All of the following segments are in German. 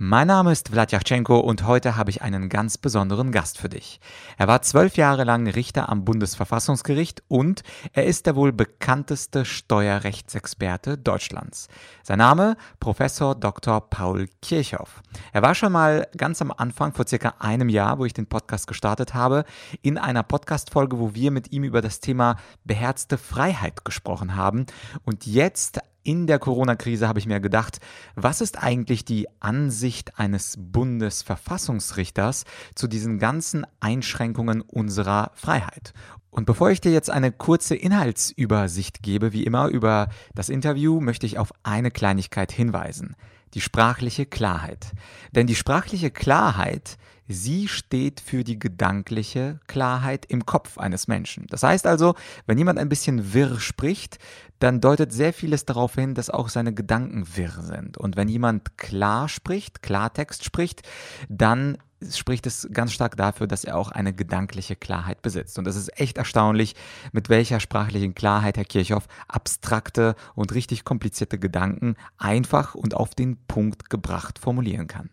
Mein Name ist Vladyachenko und heute habe ich einen ganz besonderen Gast für dich. Er war zwölf Jahre lang Richter am Bundesverfassungsgericht und er ist der wohl bekannteste Steuerrechtsexperte Deutschlands. Sein Name Professor Dr. Paul Kirchhoff. Er war schon mal ganz am Anfang, vor circa einem Jahr, wo ich den Podcast gestartet habe, in einer Podcast-Folge, wo wir mit ihm über das Thema beherzte Freiheit gesprochen haben. Und jetzt in der Corona-Krise habe ich mir gedacht, was ist eigentlich die Ansicht eines Bundesverfassungsrichters zu diesen ganzen Einschränkungen unserer Freiheit? Und bevor ich dir jetzt eine kurze Inhaltsübersicht gebe, wie immer über das Interview, möchte ich auf eine Kleinigkeit hinweisen. Die sprachliche Klarheit. Denn die sprachliche Klarheit Sie steht für die gedankliche Klarheit im Kopf eines Menschen. Das heißt also, wenn jemand ein bisschen wirr spricht, dann deutet sehr vieles darauf hin, dass auch seine Gedanken wirr sind. Und wenn jemand klar spricht, Klartext spricht, dann spricht es ganz stark dafür, dass er auch eine gedankliche Klarheit besitzt. Und das ist echt erstaunlich, mit welcher sprachlichen Klarheit Herr Kirchhoff abstrakte und richtig komplizierte Gedanken einfach und auf den Punkt gebracht formulieren kann.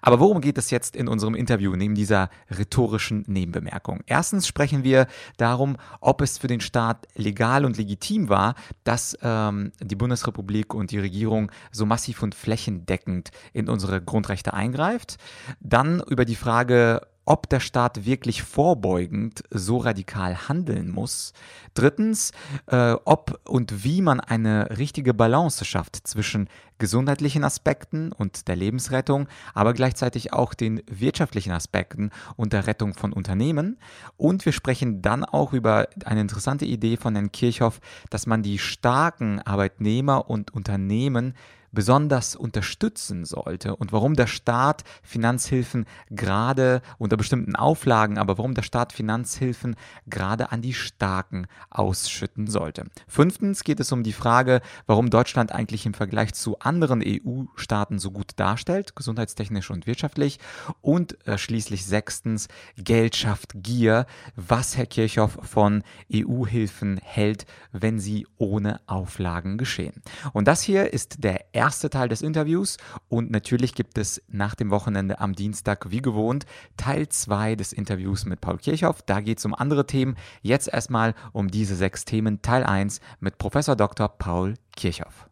Aber worum geht es jetzt in unserem Interview neben dieser rhetorischen Nebenbemerkung? Erstens sprechen wir darum, ob es für den Staat legal und legitim war, dass ähm, die Bundesrepublik und die Regierung so massiv und flächendeckend in unsere Grundrechte eingreift. Dann über die Frage, ob der Staat wirklich vorbeugend so radikal handeln muss. Drittens, äh, ob und wie man eine richtige Balance schafft zwischen gesundheitlichen Aspekten und der Lebensrettung, aber gleichzeitig auch den wirtschaftlichen Aspekten und der Rettung von Unternehmen. Und wir sprechen dann auch über eine interessante Idee von Herrn Kirchhoff, dass man die starken Arbeitnehmer und Unternehmen besonders unterstützen sollte und warum der Staat Finanzhilfen gerade unter bestimmten Auflagen, aber warum der Staat Finanzhilfen gerade an die Starken ausschütten sollte. Fünftens geht es um die Frage, warum Deutschland eigentlich im Vergleich zu anderen EU-Staaten so gut darstellt, gesundheitstechnisch und wirtschaftlich. Und äh, schließlich sechstens, Geld schafft Gier, was Herr Kirchhoff von EU-Hilfen hält, wenn sie ohne Auflagen geschehen. Und das hier ist der erste erste Teil des Interviews und natürlich gibt es nach dem Wochenende am Dienstag wie gewohnt Teil 2 des Interviews mit Paul Kirchhoff. Da geht es um andere Themen. Jetzt erstmal um diese sechs Themen. Teil 1 mit Professor Dr. Paul Kirchhoff.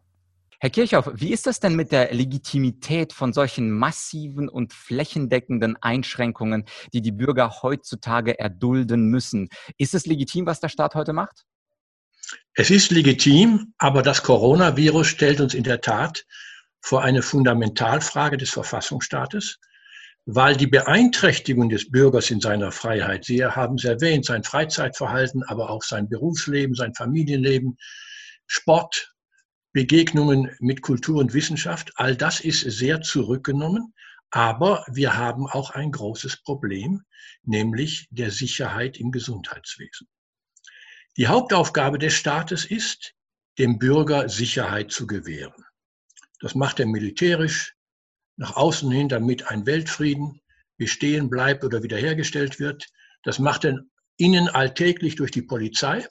Herr Kirchhoff, wie ist das denn mit der Legitimität von solchen massiven und flächendeckenden Einschränkungen, die die Bürger heutzutage erdulden müssen? Ist es legitim, was der Staat heute macht? Es ist legitim, aber das Coronavirus stellt uns in der Tat vor eine Fundamentalfrage des Verfassungsstaates, weil die Beeinträchtigung des Bürgers in seiner Freiheit, Sie haben es erwähnt, sein Freizeitverhalten, aber auch sein Berufsleben, sein Familienleben, Sport, Begegnungen mit Kultur und Wissenschaft, all das ist sehr zurückgenommen. Aber wir haben auch ein großes Problem, nämlich der Sicherheit im Gesundheitswesen. Die Hauptaufgabe des Staates ist, dem Bürger Sicherheit zu gewähren. Das macht er militärisch nach außen hin, damit ein Weltfrieden bestehen bleibt oder wiederhergestellt wird. Das macht er innen alltäglich durch die Polizei.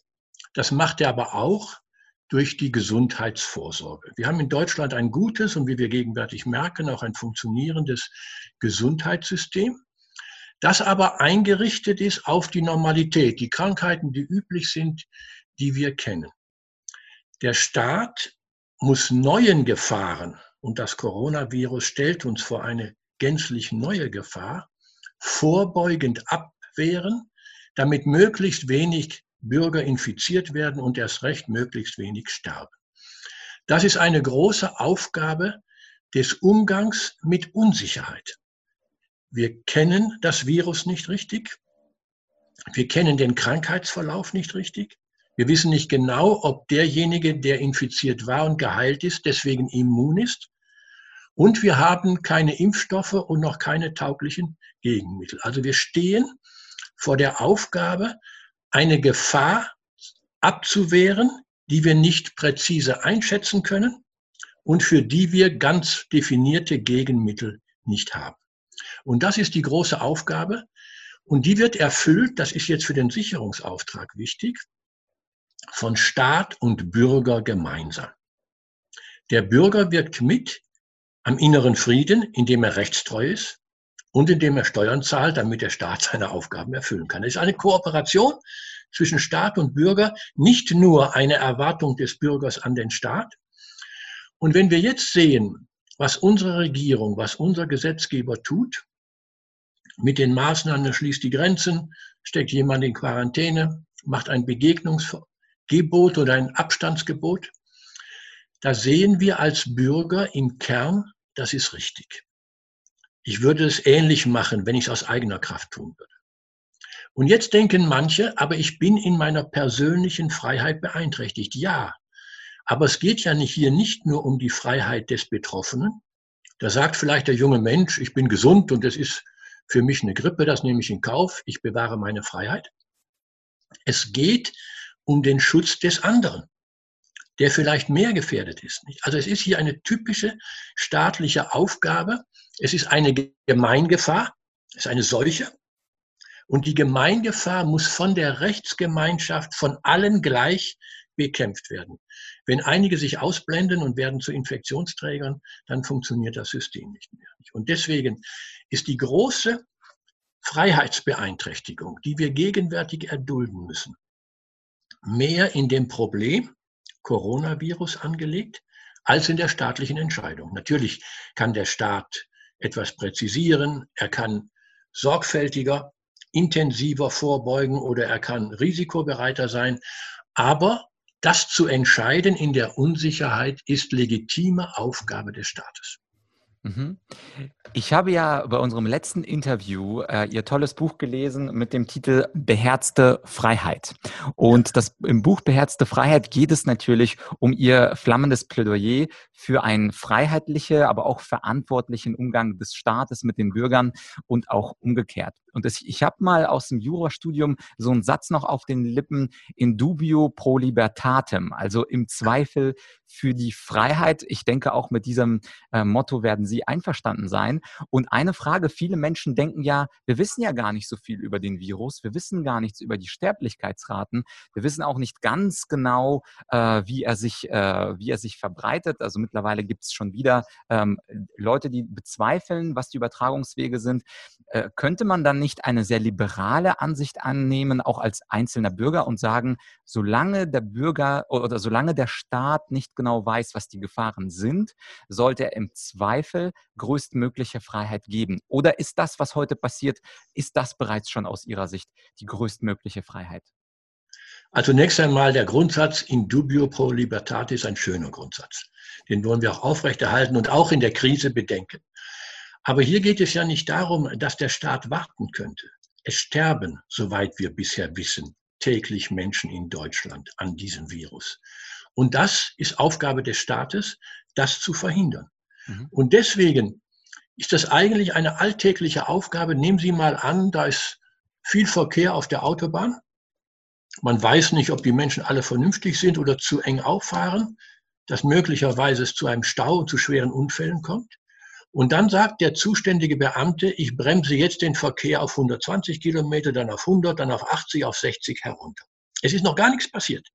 Das macht er aber auch durch die Gesundheitsvorsorge. Wir haben in Deutschland ein gutes und wie wir gegenwärtig merken, auch ein funktionierendes Gesundheitssystem das aber eingerichtet ist auf die Normalität, die Krankheiten, die üblich sind, die wir kennen. Der Staat muss neuen Gefahren, und das Coronavirus stellt uns vor eine gänzlich neue Gefahr, vorbeugend abwehren, damit möglichst wenig Bürger infiziert werden und erst recht möglichst wenig sterben. Das ist eine große Aufgabe des Umgangs mit Unsicherheit. Wir kennen das Virus nicht richtig. Wir kennen den Krankheitsverlauf nicht richtig. Wir wissen nicht genau, ob derjenige, der infiziert war und geheilt ist, deswegen immun ist. Und wir haben keine Impfstoffe und noch keine tauglichen Gegenmittel. Also wir stehen vor der Aufgabe, eine Gefahr abzuwehren, die wir nicht präzise einschätzen können und für die wir ganz definierte Gegenmittel nicht haben. Und das ist die große Aufgabe. Und die wird erfüllt, das ist jetzt für den Sicherungsauftrag wichtig, von Staat und Bürger gemeinsam. Der Bürger wirkt mit am inneren Frieden, indem er rechtstreu ist und indem er Steuern zahlt, damit der Staat seine Aufgaben erfüllen kann. Es ist eine Kooperation zwischen Staat und Bürger, nicht nur eine Erwartung des Bürgers an den Staat. Und wenn wir jetzt sehen, was unsere Regierung, was unser Gesetzgeber tut, mit den Maßnahmen, schließt die Grenzen, steckt jemand in Quarantäne, macht ein Begegnungsgebot oder ein Abstandsgebot, da sehen wir als Bürger im Kern, das ist richtig. Ich würde es ähnlich machen, wenn ich es aus eigener Kraft tun würde. Und jetzt denken manche, aber ich bin in meiner persönlichen Freiheit beeinträchtigt. Ja, aber es geht ja nicht hier nicht nur um die Freiheit des Betroffenen. Da sagt vielleicht der junge Mensch, ich bin gesund und es ist für mich eine Grippe, das nehme ich in Kauf, ich bewahre meine Freiheit. Es geht um den Schutz des anderen, der vielleicht mehr gefährdet ist. Also es ist hier eine typische staatliche Aufgabe. Es ist eine Gemeingefahr, es ist eine Seuche. Und die Gemeingefahr muss von der Rechtsgemeinschaft, von allen gleich bekämpft werden. Wenn einige sich ausblenden und werden zu Infektionsträgern, dann funktioniert das System nicht mehr. Und deswegen ist die große Freiheitsbeeinträchtigung, die wir gegenwärtig erdulden müssen, mehr in dem Problem Coronavirus angelegt als in der staatlichen Entscheidung. Natürlich kann der Staat etwas präzisieren, er kann sorgfältiger intensiver vorbeugen oder er kann risikobereiter sein. Aber das zu entscheiden in der Unsicherheit ist legitime Aufgabe des Staates. Mhm. Ich habe ja bei unserem letzten Interview äh, Ihr tolles Buch gelesen mit dem Titel Beherzte Freiheit. Und das, im Buch Beherzte Freiheit geht es natürlich um Ihr flammendes Plädoyer für einen freiheitlichen, aber auch verantwortlichen Umgang des Staates mit den Bürgern und auch umgekehrt. Und das, ich habe mal aus dem Jurastudium so einen Satz noch auf den Lippen, in dubio pro libertatem, also im Zweifel für die Freiheit. Ich denke, auch mit diesem äh, Motto werden Sie einverstanden sein. Und eine Frage, viele Menschen denken ja, wir wissen ja gar nicht so viel über den Virus, wir wissen gar nichts über die Sterblichkeitsraten, wir wissen auch nicht ganz genau, äh, wie, er sich, äh, wie er sich verbreitet. Also mittlerweile gibt es schon wieder ähm, Leute, die bezweifeln, was die Übertragungswege sind. Äh, könnte man dann nicht eine sehr liberale Ansicht annehmen, auch als einzelner Bürger und sagen, solange der Bürger oder solange der Staat nicht genau weiß, was die Gefahren sind, sollte er im Zweifel größtmögliche Freiheit geben? Oder ist das, was heute passiert, ist das bereits schon aus Ihrer Sicht die größtmögliche Freiheit? Also zunächst einmal der Grundsatz in dubio pro libertate ist ein schöner Grundsatz. Den wollen wir auch aufrechterhalten und auch in der Krise bedenken. Aber hier geht es ja nicht darum, dass der Staat warten könnte. Es sterben, soweit wir bisher wissen, täglich Menschen in Deutschland an diesem Virus. Und das ist Aufgabe des Staates, das zu verhindern. Mhm. Und deswegen ist das eigentlich eine alltägliche Aufgabe. Nehmen Sie mal an, da ist viel Verkehr auf der Autobahn. Man weiß nicht, ob die Menschen alle vernünftig sind oder zu eng auffahren, dass möglicherweise es zu einem Stau und zu schweren Unfällen kommt. Und dann sagt der zuständige Beamte, ich bremse jetzt den Verkehr auf 120 Kilometer, dann auf 100, dann auf 80, auf 60 herunter. Es ist noch gar nichts passiert.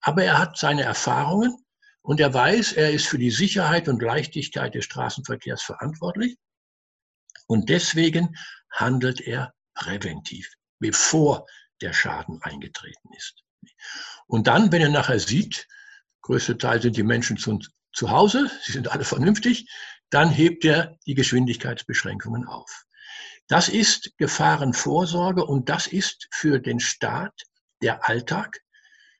Aber er hat seine Erfahrungen und er weiß, er ist für die Sicherheit und Leichtigkeit des Straßenverkehrs verantwortlich. Und deswegen handelt er präventiv, bevor der Schaden eingetreten ist. Und dann, wenn er nachher sieht, größte Teil sind die Menschen zu, zu Hause, sie sind alle vernünftig, dann hebt er die Geschwindigkeitsbeschränkungen auf. Das ist Gefahrenvorsorge und das ist für den Staat der Alltag.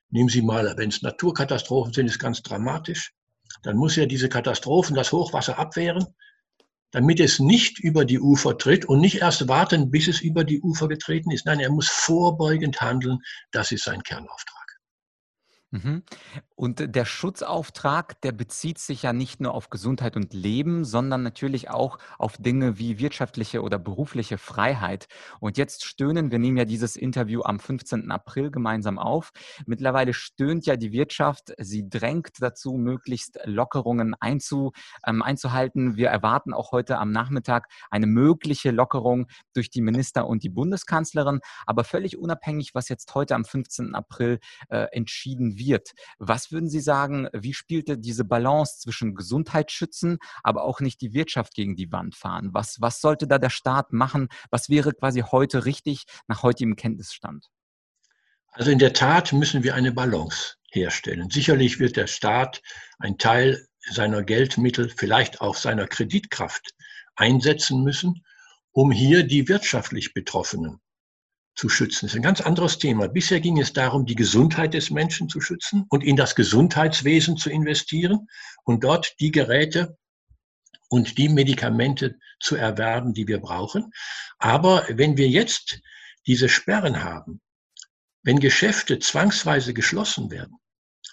Nehmen Sie mal, wenn es Naturkatastrophen sind, ist ganz dramatisch. Dann muss er diese Katastrophen, das Hochwasser abwehren, damit es nicht über die Ufer tritt und nicht erst warten, bis es über die Ufer getreten ist. Nein, er muss vorbeugend handeln. Das ist sein Kernauftrag. Mhm. Und der Schutzauftrag, der bezieht sich ja nicht nur auf Gesundheit und Leben, sondern natürlich auch auf Dinge wie wirtschaftliche oder berufliche Freiheit. Und jetzt stöhnen, wir nehmen ja dieses Interview am 15. April gemeinsam auf. Mittlerweile stöhnt ja die Wirtschaft, sie drängt dazu, möglichst Lockerungen einzu, ähm, einzuhalten. Wir erwarten auch heute am Nachmittag eine mögliche Lockerung durch die Minister und die Bundeskanzlerin. Aber völlig unabhängig, was jetzt heute am 15. April äh, entschieden wird wird. Was würden Sie sagen, wie spielte diese Balance zwischen Gesundheitsschützen, aber auch nicht die Wirtschaft gegen die Wand fahren? Was, was sollte da der Staat machen? Was wäre quasi heute richtig nach heutigem Kenntnisstand? Also in der Tat müssen wir eine Balance herstellen. Sicherlich wird der Staat einen Teil seiner Geldmittel, vielleicht auch seiner Kreditkraft einsetzen müssen, um hier die wirtschaftlich Betroffenen zu schützen. Das ist ein ganz anderes Thema. Bisher ging es darum, die Gesundheit des Menschen zu schützen und in das Gesundheitswesen zu investieren und dort die Geräte und die Medikamente zu erwerben, die wir brauchen. Aber wenn wir jetzt diese Sperren haben, wenn Geschäfte zwangsweise geschlossen werden,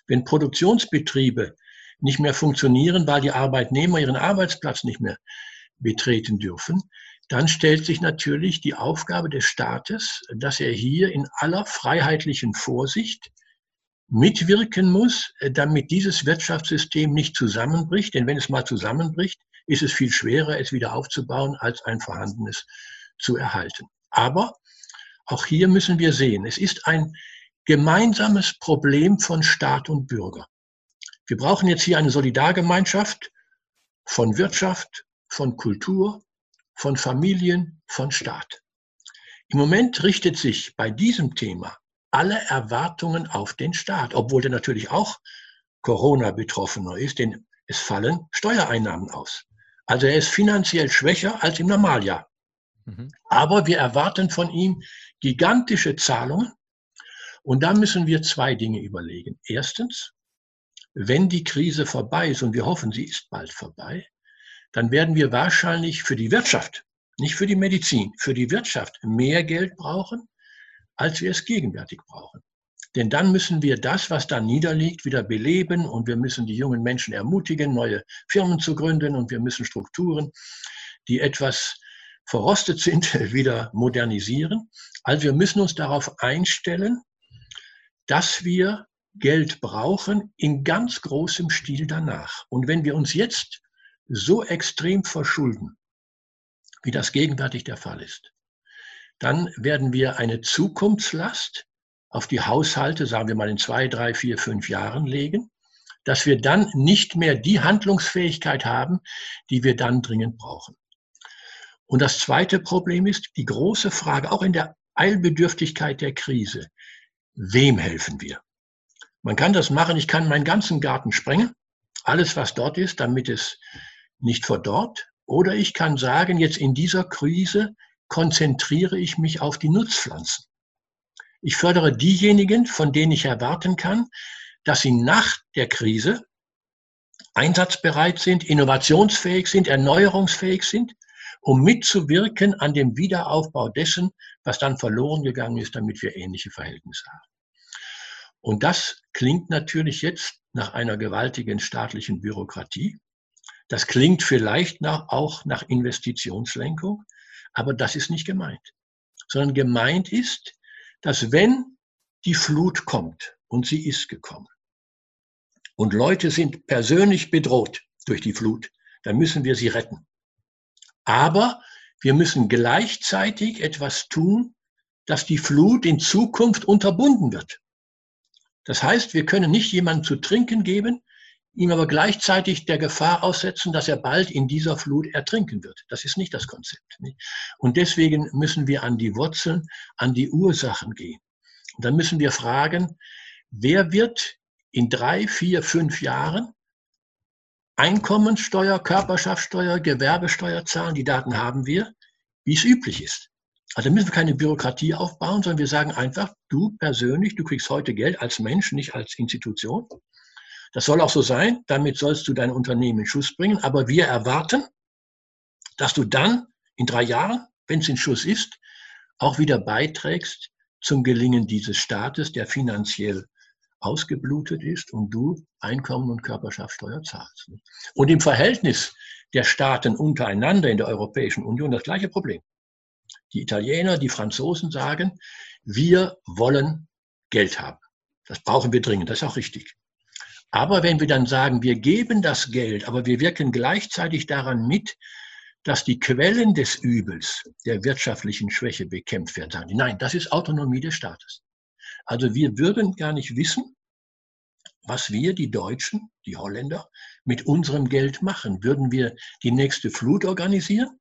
wenn Produktionsbetriebe nicht mehr funktionieren, weil die Arbeitnehmer ihren Arbeitsplatz nicht mehr betreten dürfen, dann stellt sich natürlich die Aufgabe des Staates, dass er hier in aller freiheitlichen Vorsicht mitwirken muss, damit dieses Wirtschaftssystem nicht zusammenbricht. Denn wenn es mal zusammenbricht, ist es viel schwerer, es wieder aufzubauen, als ein vorhandenes zu erhalten. Aber auch hier müssen wir sehen, es ist ein gemeinsames Problem von Staat und Bürger. Wir brauchen jetzt hier eine Solidargemeinschaft von Wirtschaft, von Kultur, von Familien, von Staat. Im Moment richtet sich bei diesem Thema alle Erwartungen auf den Staat, obwohl der natürlich auch Corona-Betroffener ist, denn es fallen Steuereinnahmen aus. Also er ist finanziell schwächer als im Normaljahr. Mhm. Aber wir erwarten von ihm gigantische Zahlungen. Und da müssen wir zwei Dinge überlegen. Erstens, wenn die Krise vorbei ist, und wir hoffen, sie ist bald vorbei, dann werden wir wahrscheinlich für die Wirtschaft, nicht für die Medizin, für die Wirtschaft mehr Geld brauchen, als wir es gegenwärtig brauchen. Denn dann müssen wir das, was da niederliegt, wieder beleben und wir müssen die jungen Menschen ermutigen, neue Firmen zu gründen und wir müssen Strukturen, die etwas verrostet sind, wieder modernisieren. Also wir müssen uns darauf einstellen, dass wir Geld brauchen in ganz großem Stil danach. Und wenn wir uns jetzt so extrem verschulden, wie das gegenwärtig der Fall ist, dann werden wir eine Zukunftslast auf die Haushalte, sagen wir mal in zwei, drei, vier, fünf Jahren legen, dass wir dann nicht mehr die Handlungsfähigkeit haben, die wir dann dringend brauchen. Und das zweite Problem ist die große Frage, auch in der Eilbedürftigkeit der Krise, wem helfen wir? Man kann das machen, ich kann meinen ganzen Garten sprengen, alles was dort ist, damit es nicht verdorrt. Oder ich kann sagen, jetzt in dieser Krise konzentriere ich mich auf die Nutzpflanzen. Ich fördere diejenigen, von denen ich erwarten kann, dass sie nach der Krise einsatzbereit sind, innovationsfähig sind, erneuerungsfähig sind, um mitzuwirken an dem Wiederaufbau dessen, was dann verloren gegangen ist, damit wir ähnliche Verhältnisse haben. Und das klingt natürlich jetzt nach einer gewaltigen staatlichen Bürokratie. Das klingt vielleicht nach, auch nach Investitionslenkung, aber das ist nicht gemeint. Sondern gemeint ist, dass wenn die Flut kommt, und sie ist gekommen, und Leute sind persönlich bedroht durch die Flut, dann müssen wir sie retten. Aber wir müssen gleichzeitig etwas tun, dass die Flut in Zukunft unterbunden wird. Das heißt, wir können nicht jemandem zu trinken geben, ihm aber gleichzeitig der Gefahr aussetzen, dass er bald in dieser Flut ertrinken wird. Das ist nicht das Konzept. Und deswegen müssen wir an die Wurzeln, an die Ursachen gehen. Und dann müssen wir fragen, wer wird in drei, vier, fünf Jahren Einkommenssteuer, Körperschaftssteuer, Gewerbesteuer zahlen? Die Daten haben wir, wie es üblich ist. Also müssen wir keine Bürokratie aufbauen, sondern wir sagen einfach, du persönlich, du kriegst heute Geld als Mensch, nicht als Institution. Das soll auch so sein. Damit sollst du dein Unternehmen in Schuss bringen. Aber wir erwarten, dass du dann in drei Jahren, wenn es in Schuss ist, auch wieder beiträgst zum Gelingen dieses Staates, der finanziell ausgeblutet ist und du Einkommen und Körperschaftssteuer zahlst. Und im Verhältnis der Staaten untereinander in der Europäischen Union das gleiche Problem. Die Italiener, die Franzosen sagen, wir wollen Geld haben. Das brauchen wir dringend, das ist auch richtig. Aber wenn wir dann sagen, wir geben das Geld, aber wir wirken gleichzeitig daran mit, dass die Quellen des Übels, der wirtschaftlichen Schwäche bekämpft werden, sagen die, nein, das ist Autonomie des Staates. Also wir würden gar nicht wissen, was wir, die Deutschen, die Holländer, mit unserem Geld machen. Würden wir die nächste Flut organisieren?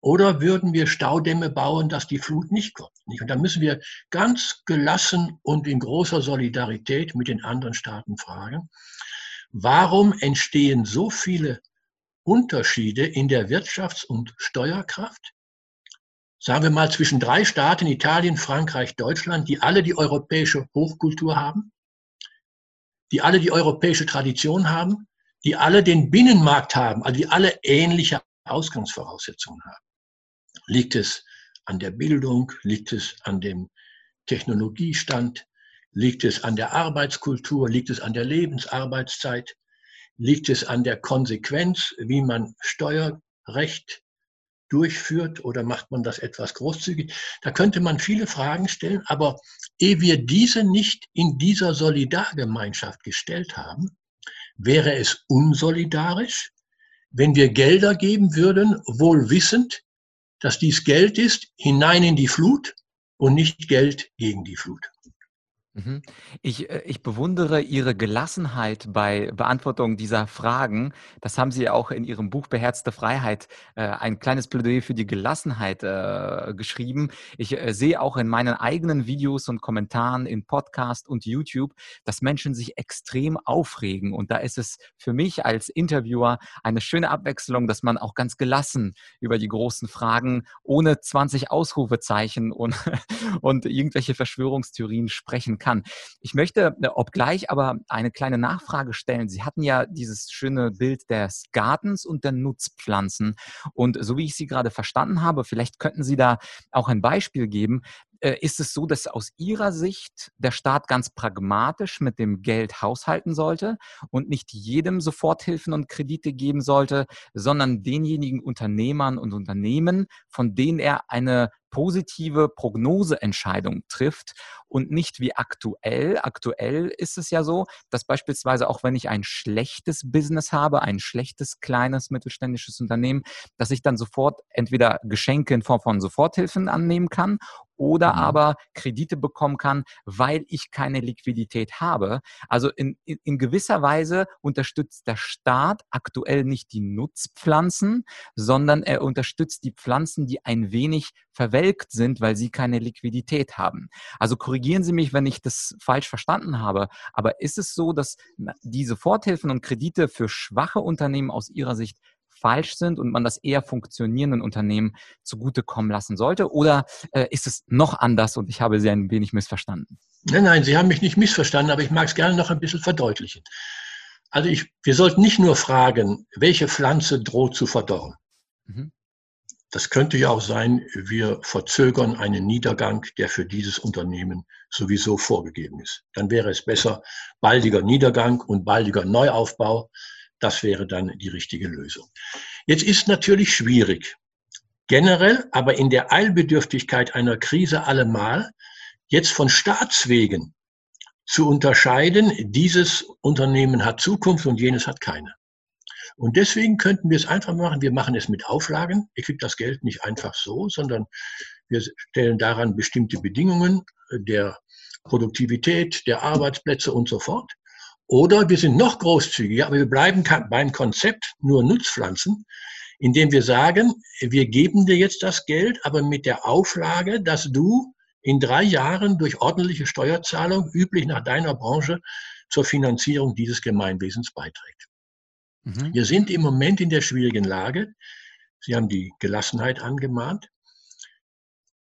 Oder würden wir Staudämme bauen, dass die Flut nicht kommt? Und da müssen wir ganz gelassen und in großer Solidarität mit den anderen Staaten fragen, warum entstehen so viele Unterschiede in der Wirtschafts- und Steuerkraft? Sagen wir mal zwischen drei Staaten, Italien, Frankreich, Deutschland, die alle die europäische Hochkultur haben, die alle die europäische Tradition haben, die alle den Binnenmarkt haben, also die alle ähnliche Ausgangsvoraussetzungen haben. Liegt es an der Bildung? Liegt es an dem Technologiestand? Liegt es an der Arbeitskultur? Liegt es an der Lebensarbeitszeit? Liegt es an der Konsequenz, wie man Steuerrecht durchführt oder macht man das etwas großzügig? Da könnte man viele Fragen stellen, aber ehe wir diese nicht in dieser Solidargemeinschaft gestellt haben, wäre es unsolidarisch, wenn wir Gelder geben würden, wohl wissend, dass dies Geld ist hinein in die Flut und nicht Geld gegen die Flut. Mhm. Ich, äh, ich bewundere Ihre Gelassenheit bei Beantwortung dieser Fragen. Das haben Sie auch in Ihrem Buch Beherzte Freiheit äh, ein kleines Plädoyer für die Gelassenheit äh, geschrieben. Ich sehe auch in meinen eigenen Videos und Kommentaren in Podcast und YouTube, dass Menschen sich extrem aufregen. Und da ist es für mich als Interviewer eine schöne Abwechslung, dass man auch ganz gelassen über die großen Fragen ohne 20 Ausrufezeichen und, und irgendwelche Verschwörungstheorien sprechen kann kann. Ich möchte, äh, obgleich aber eine kleine Nachfrage stellen. Sie hatten ja dieses schöne Bild des Gartens und der Nutzpflanzen. Und so wie ich Sie gerade verstanden habe, vielleicht könnten Sie da auch ein Beispiel geben, äh, ist es so, dass aus Ihrer Sicht der Staat ganz pragmatisch mit dem Geld haushalten sollte und nicht jedem Soforthilfen und Kredite geben sollte, sondern denjenigen Unternehmern und Unternehmen, von denen er eine positive Prognoseentscheidung trifft und nicht wie aktuell. Aktuell ist es ja so, dass beispielsweise auch wenn ich ein schlechtes Business habe, ein schlechtes kleines mittelständisches Unternehmen, dass ich dann sofort entweder Geschenke in Form von Soforthilfen annehmen kann oder mhm. aber Kredite bekommen kann, weil ich keine Liquidität habe. Also in, in, in gewisser Weise unterstützt der Staat aktuell nicht die Nutzpflanzen, sondern er unterstützt die Pflanzen, die ein wenig verwelkt sind, weil sie keine Liquidität haben. Also korrigieren Sie mich, wenn ich das falsch verstanden habe, aber ist es so, dass diese Soforthilfen und Kredite für schwache Unternehmen aus Ihrer Sicht falsch sind und man das eher funktionierenden Unternehmen zugutekommen lassen sollte? Oder äh, ist es noch anders und ich habe Sie ein wenig missverstanden? Nein, nein, Sie haben mich nicht missverstanden, aber ich mag es gerne noch ein bisschen verdeutlichen. Also ich, wir sollten nicht nur fragen, welche Pflanze droht zu verdorren. Mhm. Das könnte ja auch sein, wir verzögern einen Niedergang, der für dieses Unternehmen sowieso vorgegeben ist. Dann wäre es besser baldiger Niedergang und baldiger Neuaufbau, das wäre dann die richtige Lösung. Jetzt ist natürlich schwierig, generell, aber in der Eilbedürftigkeit einer Krise allemal, jetzt von Staatswegen zu unterscheiden, dieses Unternehmen hat Zukunft und jenes hat keine. Und deswegen könnten wir es einfach machen, wir machen es mit Auflagen. Ihr kriegt das Geld nicht einfach so, sondern wir stellen daran bestimmte Bedingungen der Produktivität, der Arbeitsplätze und so fort. Oder wir sind noch großzügiger, aber wir bleiben beim Konzept nur Nutzpflanzen, indem wir sagen, wir geben dir jetzt das Geld, aber mit der Auflage, dass du in drei Jahren durch ordentliche Steuerzahlung, üblich nach deiner Branche, zur Finanzierung dieses Gemeinwesens beiträgt. Mhm. Wir sind im Moment in der schwierigen Lage. Sie haben die Gelassenheit angemahnt.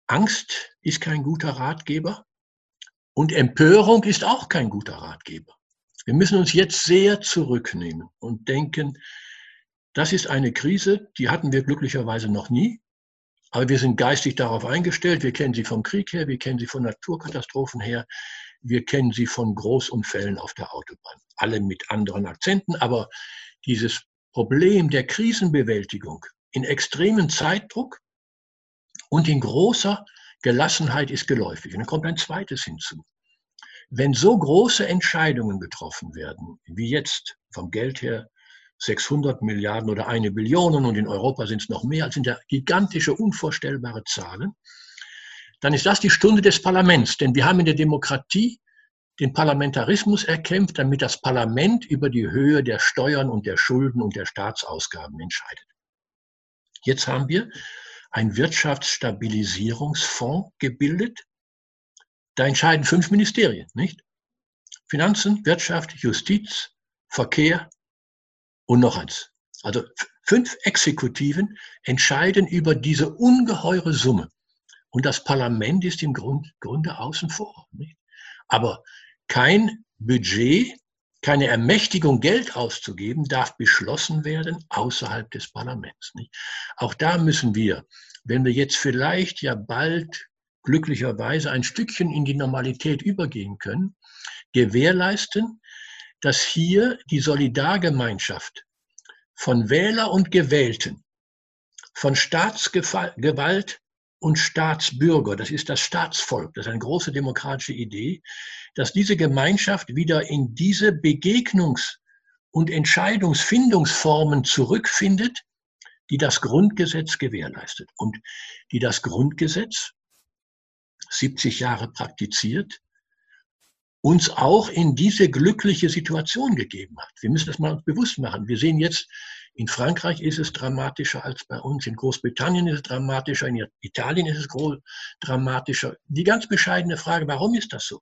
Angst ist kein guter Ratgeber und Empörung ist auch kein guter Ratgeber. Wir müssen uns jetzt sehr zurücknehmen und denken, das ist eine Krise, die hatten wir glücklicherweise noch nie. Aber wir sind geistig darauf eingestellt. Wir kennen sie vom Krieg her, wir kennen sie von Naturkatastrophen her, wir kennen sie von Großunfällen auf der Autobahn. Alle mit anderen Akzenten, aber dieses Problem der Krisenbewältigung in extremen Zeitdruck und in großer Gelassenheit ist geläufig. Und dann kommt ein zweites hinzu. Wenn so große Entscheidungen getroffen werden, wie jetzt vom Geld her 600 Milliarden oder eine Billion und in Europa sind es noch mehr, als sind ja gigantische, unvorstellbare Zahlen, dann ist das die Stunde des Parlaments. Denn wir haben in der Demokratie den Parlamentarismus erkämpft, damit das Parlament über die Höhe der Steuern und der Schulden und der Staatsausgaben entscheidet. Jetzt haben wir einen Wirtschaftsstabilisierungsfonds gebildet, da entscheiden fünf Ministerien, nicht? Finanzen, Wirtschaft, Justiz, Verkehr und noch eins. Also fünf Exekutiven entscheiden über diese ungeheure Summe. Und das Parlament ist im Grund, Grunde außen vor. Nicht? Aber kein Budget, keine Ermächtigung, Geld auszugeben, darf beschlossen werden außerhalb des Parlaments. Nicht? Auch da müssen wir, wenn wir jetzt vielleicht ja bald glücklicherweise ein Stückchen in die Normalität übergehen können, gewährleisten, dass hier die Solidargemeinschaft von Wähler und Gewählten, von Staatsgewalt und Staatsbürger, das ist das Staatsvolk, das ist eine große demokratische Idee, dass diese Gemeinschaft wieder in diese Begegnungs- und Entscheidungsfindungsformen zurückfindet, die das Grundgesetz gewährleistet. Und die das Grundgesetz 70 Jahre praktiziert, uns auch in diese glückliche Situation gegeben hat. Wir müssen das mal uns bewusst machen. Wir sehen jetzt, in Frankreich ist es dramatischer als bei uns, in Großbritannien ist es dramatischer, in Italien ist es dramatischer. Die ganz bescheidene Frage, warum ist das so?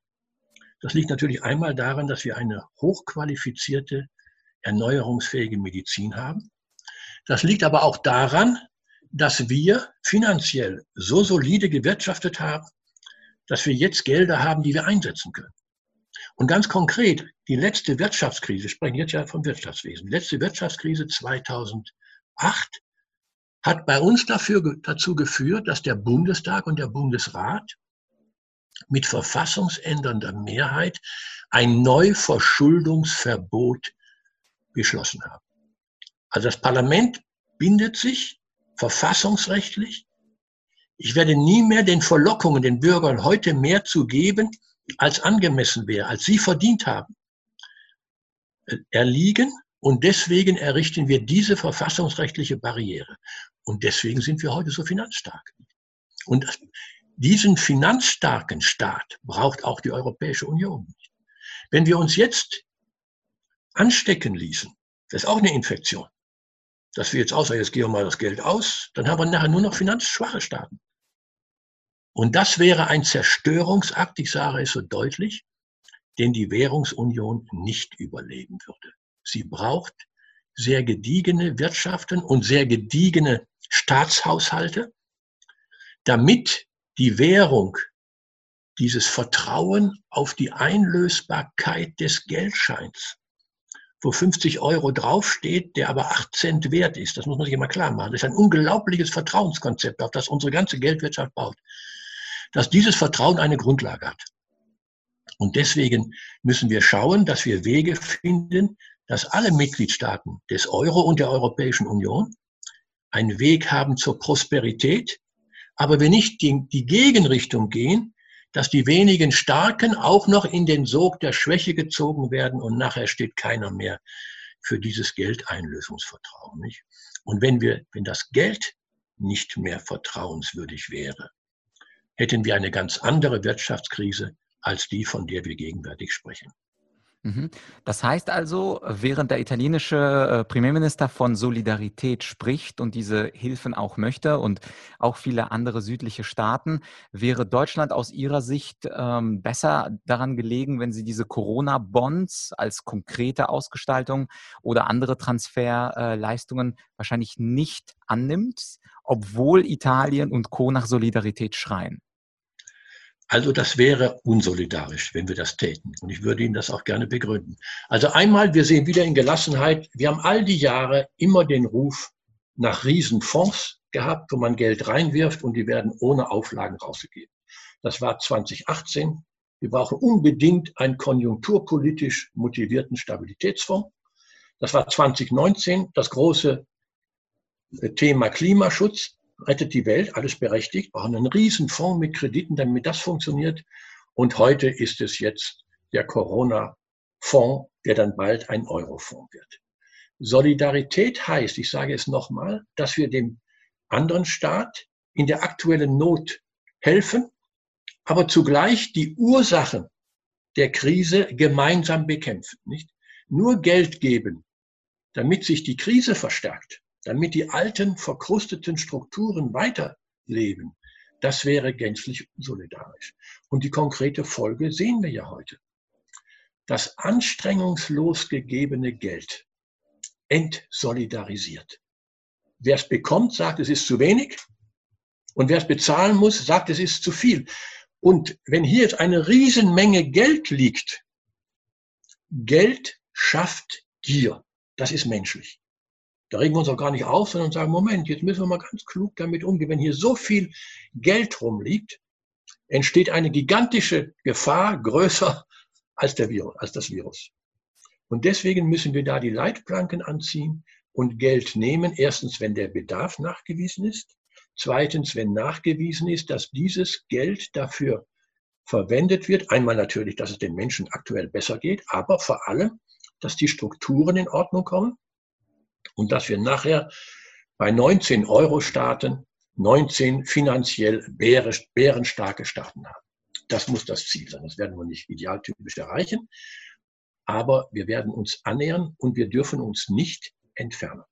Das liegt natürlich einmal daran, dass wir eine hochqualifizierte, erneuerungsfähige Medizin haben. Das liegt aber auch daran, dass wir finanziell so solide gewirtschaftet haben, dass wir jetzt Gelder haben, die wir einsetzen können. Und ganz konkret, die letzte Wirtschaftskrise, wir sprechen jetzt ja vom Wirtschaftswesen, die letzte Wirtschaftskrise 2008 hat bei uns dafür, dazu geführt, dass der Bundestag und der Bundesrat mit verfassungsändernder Mehrheit ein Neuverschuldungsverbot beschlossen haben. Also das Parlament bindet sich verfassungsrechtlich ich werde nie mehr den Verlockungen, den Bürgern heute mehr zu geben, als angemessen wäre, als sie verdient haben, erliegen. Und deswegen errichten wir diese verfassungsrechtliche Barriere. Und deswegen sind wir heute so finanzstark. Und diesen finanzstarken Staat braucht auch die Europäische Union. Wenn wir uns jetzt anstecken ließen, das ist auch eine Infektion, dass wir jetzt außer jetzt gehen wir mal das Geld aus, dann haben wir nachher nur noch finanzschwache Staaten. Und das wäre ein Zerstörungsakt, ich sage es so deutlich, den die Währungsunion nicht überleben würde. Sie braucht sehr gediegene Wirtschaften und sehr gediegene Staatshaushalte, damit die Währung dieses Vertrauen auf die Einlösbarkeit des Geldscheins, wo 50 Euro draufsteht, der aber 8 Cent wert ist, das muss man sich immer klar machen. Das ist ein unglaubliches Vertrauenskonzept, auf das unsere ganze Geldwirtschaft baut dass dieses Vertrauen eine Grundlage hat. Und deswegen müssen wir schauen, dass wir Wege finden, dass alle Mitgliedstaaten des Euro und der Europäischen Union einen Weg haben zur Prosperität, aber wir nicht die, die Gegenrichtung gehen, dass die wenigen Starken auch noch in den Sog der Schwäche gezogen werden und nachher steht keiner mehr für dieses Geldeinlösungsvertrauen. Nicht? Und wenn wir, wenn das Geld nicht mehr vertrauenswürdig wäre, hätten wir eine ganz andere Wirtschaftskrise als die, von der wir gegenwärtig sprechen. Mhm. Das heißt also, während der italienische äh, Premierminister von Solidarität spricht und diese Hilfen auch möchte und auch viele andere südliche Staaten, wäre Deutschland aus Ihrer Sicht ähm, besser daran gelegen, wenn sie diese Corona-Bonds als konkrete Ausgestaltung oder andere Transferleistungen wahrscheinlich nicht annimmt, obwohl Italien und Co. nach Solidarität schreien. Also das wäre unsolidarisch, wenn wir das täten. Und ich würde Ihnen das auch gerne begründen. Also einmal, wir sehen wieder in Gelassenheit, wir haben all die Jahre immer den Ruf nach Riesenfonds gehabt, wo man Geld reinwirft und die werden ohne Auflagen rausgegeben. Das war 2018. Wir brauchen unbedingt einen konjunkturpolitisch motivierten Stabilitätsfonds. Das war 2019 das große äh, Thema Klimaschutz. Rettet die Welt, alles berechtigt. Brauchen einen Riesenfonds mit Krediten, damit das funktioniert. Und heute ist es jetzt der Corona-Fonds, der dann bald ein Euro-Fonds wird. Solidarität heißt, ich sage es nochmal, dass wir dem anderen Staat in der aktuellen Not helfen, aber zugleich die Ursachen der Krise gemeinsam bekämpfen. Nicht? Nur Geld geben, damit sich die Krise verstärkt, damit die alten, verkrusteten Strukturen weiterleben, das wäre gänzlich solidarisch. Und die konkrete Folge sehen wir ja heute. Das anstrengungslos gegebene Geld entsolidarisiert. Wer es bekommt, sagt, es ist zu wenig. Und wer es bezahlen muss, sagt, es ist zu viel. Und wenn hier jetzt eine Riesenmenge Geld liegt, Geld schafft Gier. Das ist menschlich. Da regen wir uns auch gar nicht auf, sondern sagen, Moment, jetzt müssen wir mal ganz klug damit umgehen. Wenn hier so viel Geld rumliegt, entsteht eine gigantische Gefahr, größer als, der Virus, als das Virus. Und deswegen müssen wir da die Leitplanken anziehen und Geld nehmen. Erstens, wenn der Bedarf nachgewiesen ist. Zweitens, wenn nachgewiesen ist, dass dieses Geld dafür verwendet wird. Einmal natürlich, dass es den Menschen aktuell besser geht, aber vor allem, dass die Strukturen in Ordnung kommen und dass wir nachher bei 19 Euro Staaten 19 finanziell bärenstarke Staaten haben. Das muss das Ziel sein. Das werden wir nicht idealtypisch erreichen, aber wir werden uns annähern und wir dürfen uns nicht entfernen.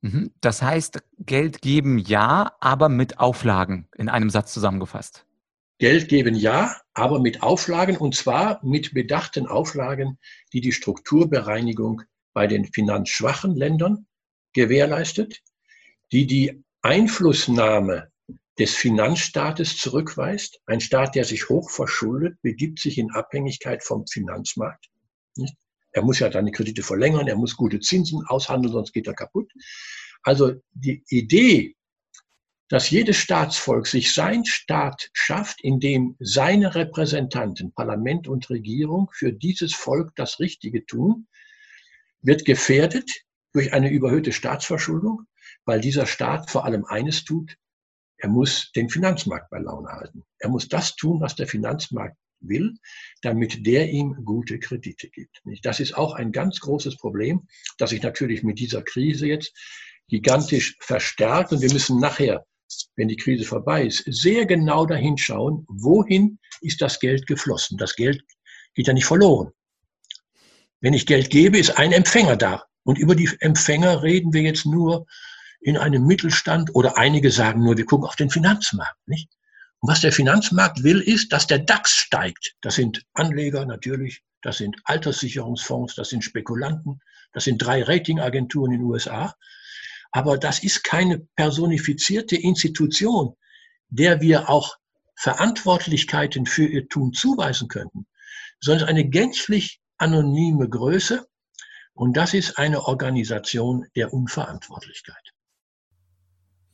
Mhm. Das heißt, Geld geben ja, aber mit Auflagen in einem Satz zusammengefasst. Geld geben ja, aber mit Auflagen und zwar mit bedachten Auflagen, die die Strukturbereinigung bei den finanzschwachen Ländern gewährleistet, die die Einflussnahme des Finanzstaates zurückweist. Ein Staat, der sich hoch verschuldet, begibt sich in Abhängigkeit vom Finanzmarkt. Er muss ja seine Kredite verlängern, er muss gute Zinsen aushandeln, sonst geht er kaputt. Also die Idee, dass jedes Staatsvolk sich sein Staat schafft, in dem seine Repräsentanten, Parlament und Regierung für dieses Volk das Richtige tun, wird gefährdet durch eine überhöhte Staatsverschuldung, weil dieser Staat vor allem eines tut, er muss den Finanzmarkt bei Laune halten. Er muss das tun, was der Finanzmarkt will, damit der ihm gute Kredite gibt. Das ist auch ein ganz großes Problem, das sich natürlich mit dieser Krise jetzt gigantisch verstärkt. Und wir müssen nachher wenn die Krise vorbei ist, sehr genau dahin schauen, wohin ist das Geld geflossen. Das Geld geht ja nicht verloren. Wenn ich Geld gebe, ist ein Empfänger da. Und über die Empfänger reden wir jetzt nur in einem Mittelstand oder einige sagen nur, wir gucken auf den Finanzmarkt. Nicht? Und was der Finanzmarkt will, ist, dass der DAX steigt. Das sind Anleger natürlich, das sind Alterssicherungsfonds, das sind Spekulanten, das sind drei Ratingagenturen in den USA. Aber das ist keine personifizierte Institution, der wir auch Verantwortlichkeiten für ihr Tun zuweisen könnten, sondern eine gänzlich anonyme Größe. Und das ist eine Organisation der Unverantwortlichkeit.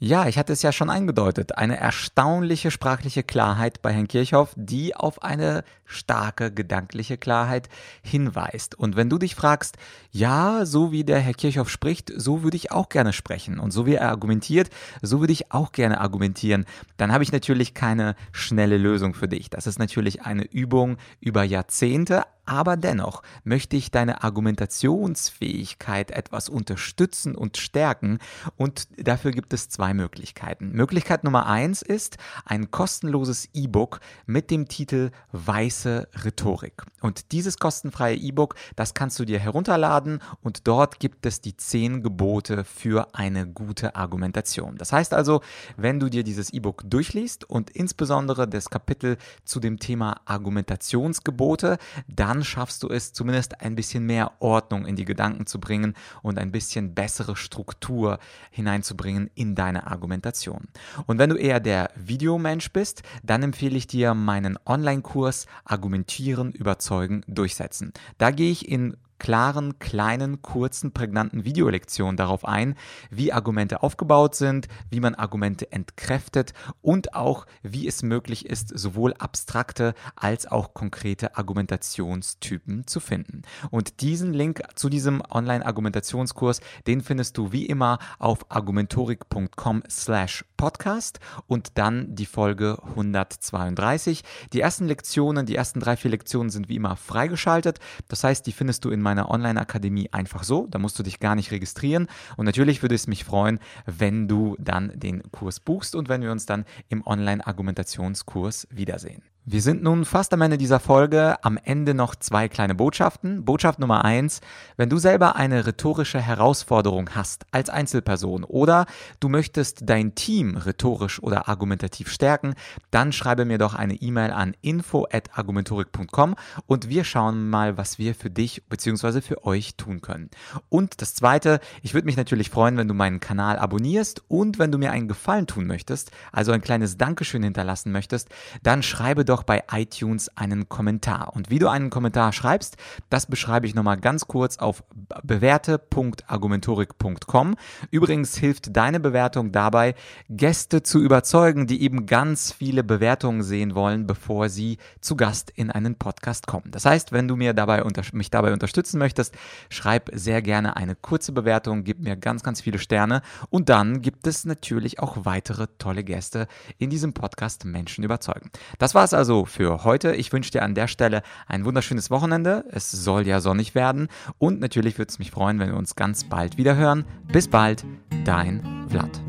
Ja, ich hatte es ja schon angedeutet. Eine erstaunliche sprachliche Klarheit bei Herrn Kirchhoff, die auf eine starke gedankliche Klarheit hinweist. Und wenn du dich fragst, ja, so wie der Herr Kirchhoff spricht, so würde ich auch gerne sprechen. Und so wie er argumentiert, so würde ich auch gerne argumentieren. Dann habe ich natürlich keine schnelle Lösung für dich. Das ist natürlich eine Übung über Jahrzehnte, aber dennoch möchte ich deine Argumentationsfähigkeit etwas unterstützen und stärken und dafür gibt es zwei Möglichkeiten. Möglichkeit Nummer eins ist ein kostenloses E-Book mit dem Titel Weiße Rhetorik. Und dieses kostenfreie E-Book, das kannst du dir herunterladen und dort gibt es die zehn Gebote für eine gute Argumentation. Das heißt also, wenn du dir dieses E-Book durchliest und insbesondere das Kapitel zu dem Thema Argumentationsgebote, dann dann schaffst du es zumindest ein bisschen mehr Ordnung in die Gedanken zu bringen und ein bisschen bessere Struktur hineinzubringen in deine Argumentation. Und wenn du eher der Videomensch bist, dann empfehle ich dir meinen Online-Kurs Argumentieren, Überzeugen, Durchsetzen. Da gehe ich in klaren, kleinen, kurzen, prägnanten Videolektionen darauf ein, wie Argumente aufgebaut sind, wie man Argumente entkräftet und auch, wie es möglich ist, sowohl abstrakte als auch konkrete Argumentationstypen zu finden. Und diesen Link zu diesem Online-Argumentationskurs, den findest du wie immer auf argumentorik.com slash podcast und dann die Folge 132. Die ersten Lektionen, die ersten drei, vier Lektionen sind wie immer freigeschaltet. Das heißt, die findest du in meiner Online-Akademie einfach so. Da musst du dich gar nicht registrieren. Und natürlich würde es mich freuen, wenn du dann den Kurs buchst und wenn wir uns dann im Online-Argumentationskurs wiedersehen. Wir sind nun fast am Ende dieser Folge. Am Ende noch zwei kleine Botschaften. Botschaft Nummer eins. Wenn du selber eine rhetorische Herausforderung hast als Einzelperson oder du möchtest dein Team rhetorisch oder argumentativ stärken, dann schreibe mir doch eine E-Mail an info@argumentorik.com und wir schauen mal, was wir für dich bzw. für euch tun können. Und das zweite, ich würde mich natürlich freuen, wenn du meinen Kanal abonnierst und wenn du mir einen Gefallen tun möchtest, also ein kleines Dankeschön hinterlassen möchtest, dann schreibe doch doch bei iTunes einen Kommentar. Und wie du einen Kommentar schreibst, das beschreibe ich nochmal ganz kurz auf bewerte.argumentorik.com. Übrigens hilft deine Bewertung dabei, Gäste zu überzeugen, die eben ganz viele Bewertungen sehen wollen, bevor sie zu Gast in einen Podcast kommen. Das heißt, wenn du mir dabei mich dabei unterstützen möchtest, schreib sehr gerne eine kurze Bewertung, gib mir ganz, ganz viele Sterne und dann gibt es natürlich auch weitere tolle Gäste in diesem Podcast Menschen überzeugen. Das war es also also für heute. Ich wünsche dir an der Stelle ein wunderschönes Wochenende. Es soll ja sonnig werden. Und natürlich würde es mich freuen, wenn wir uns ganz bald wieder hören. Bis bald, dein Vlad.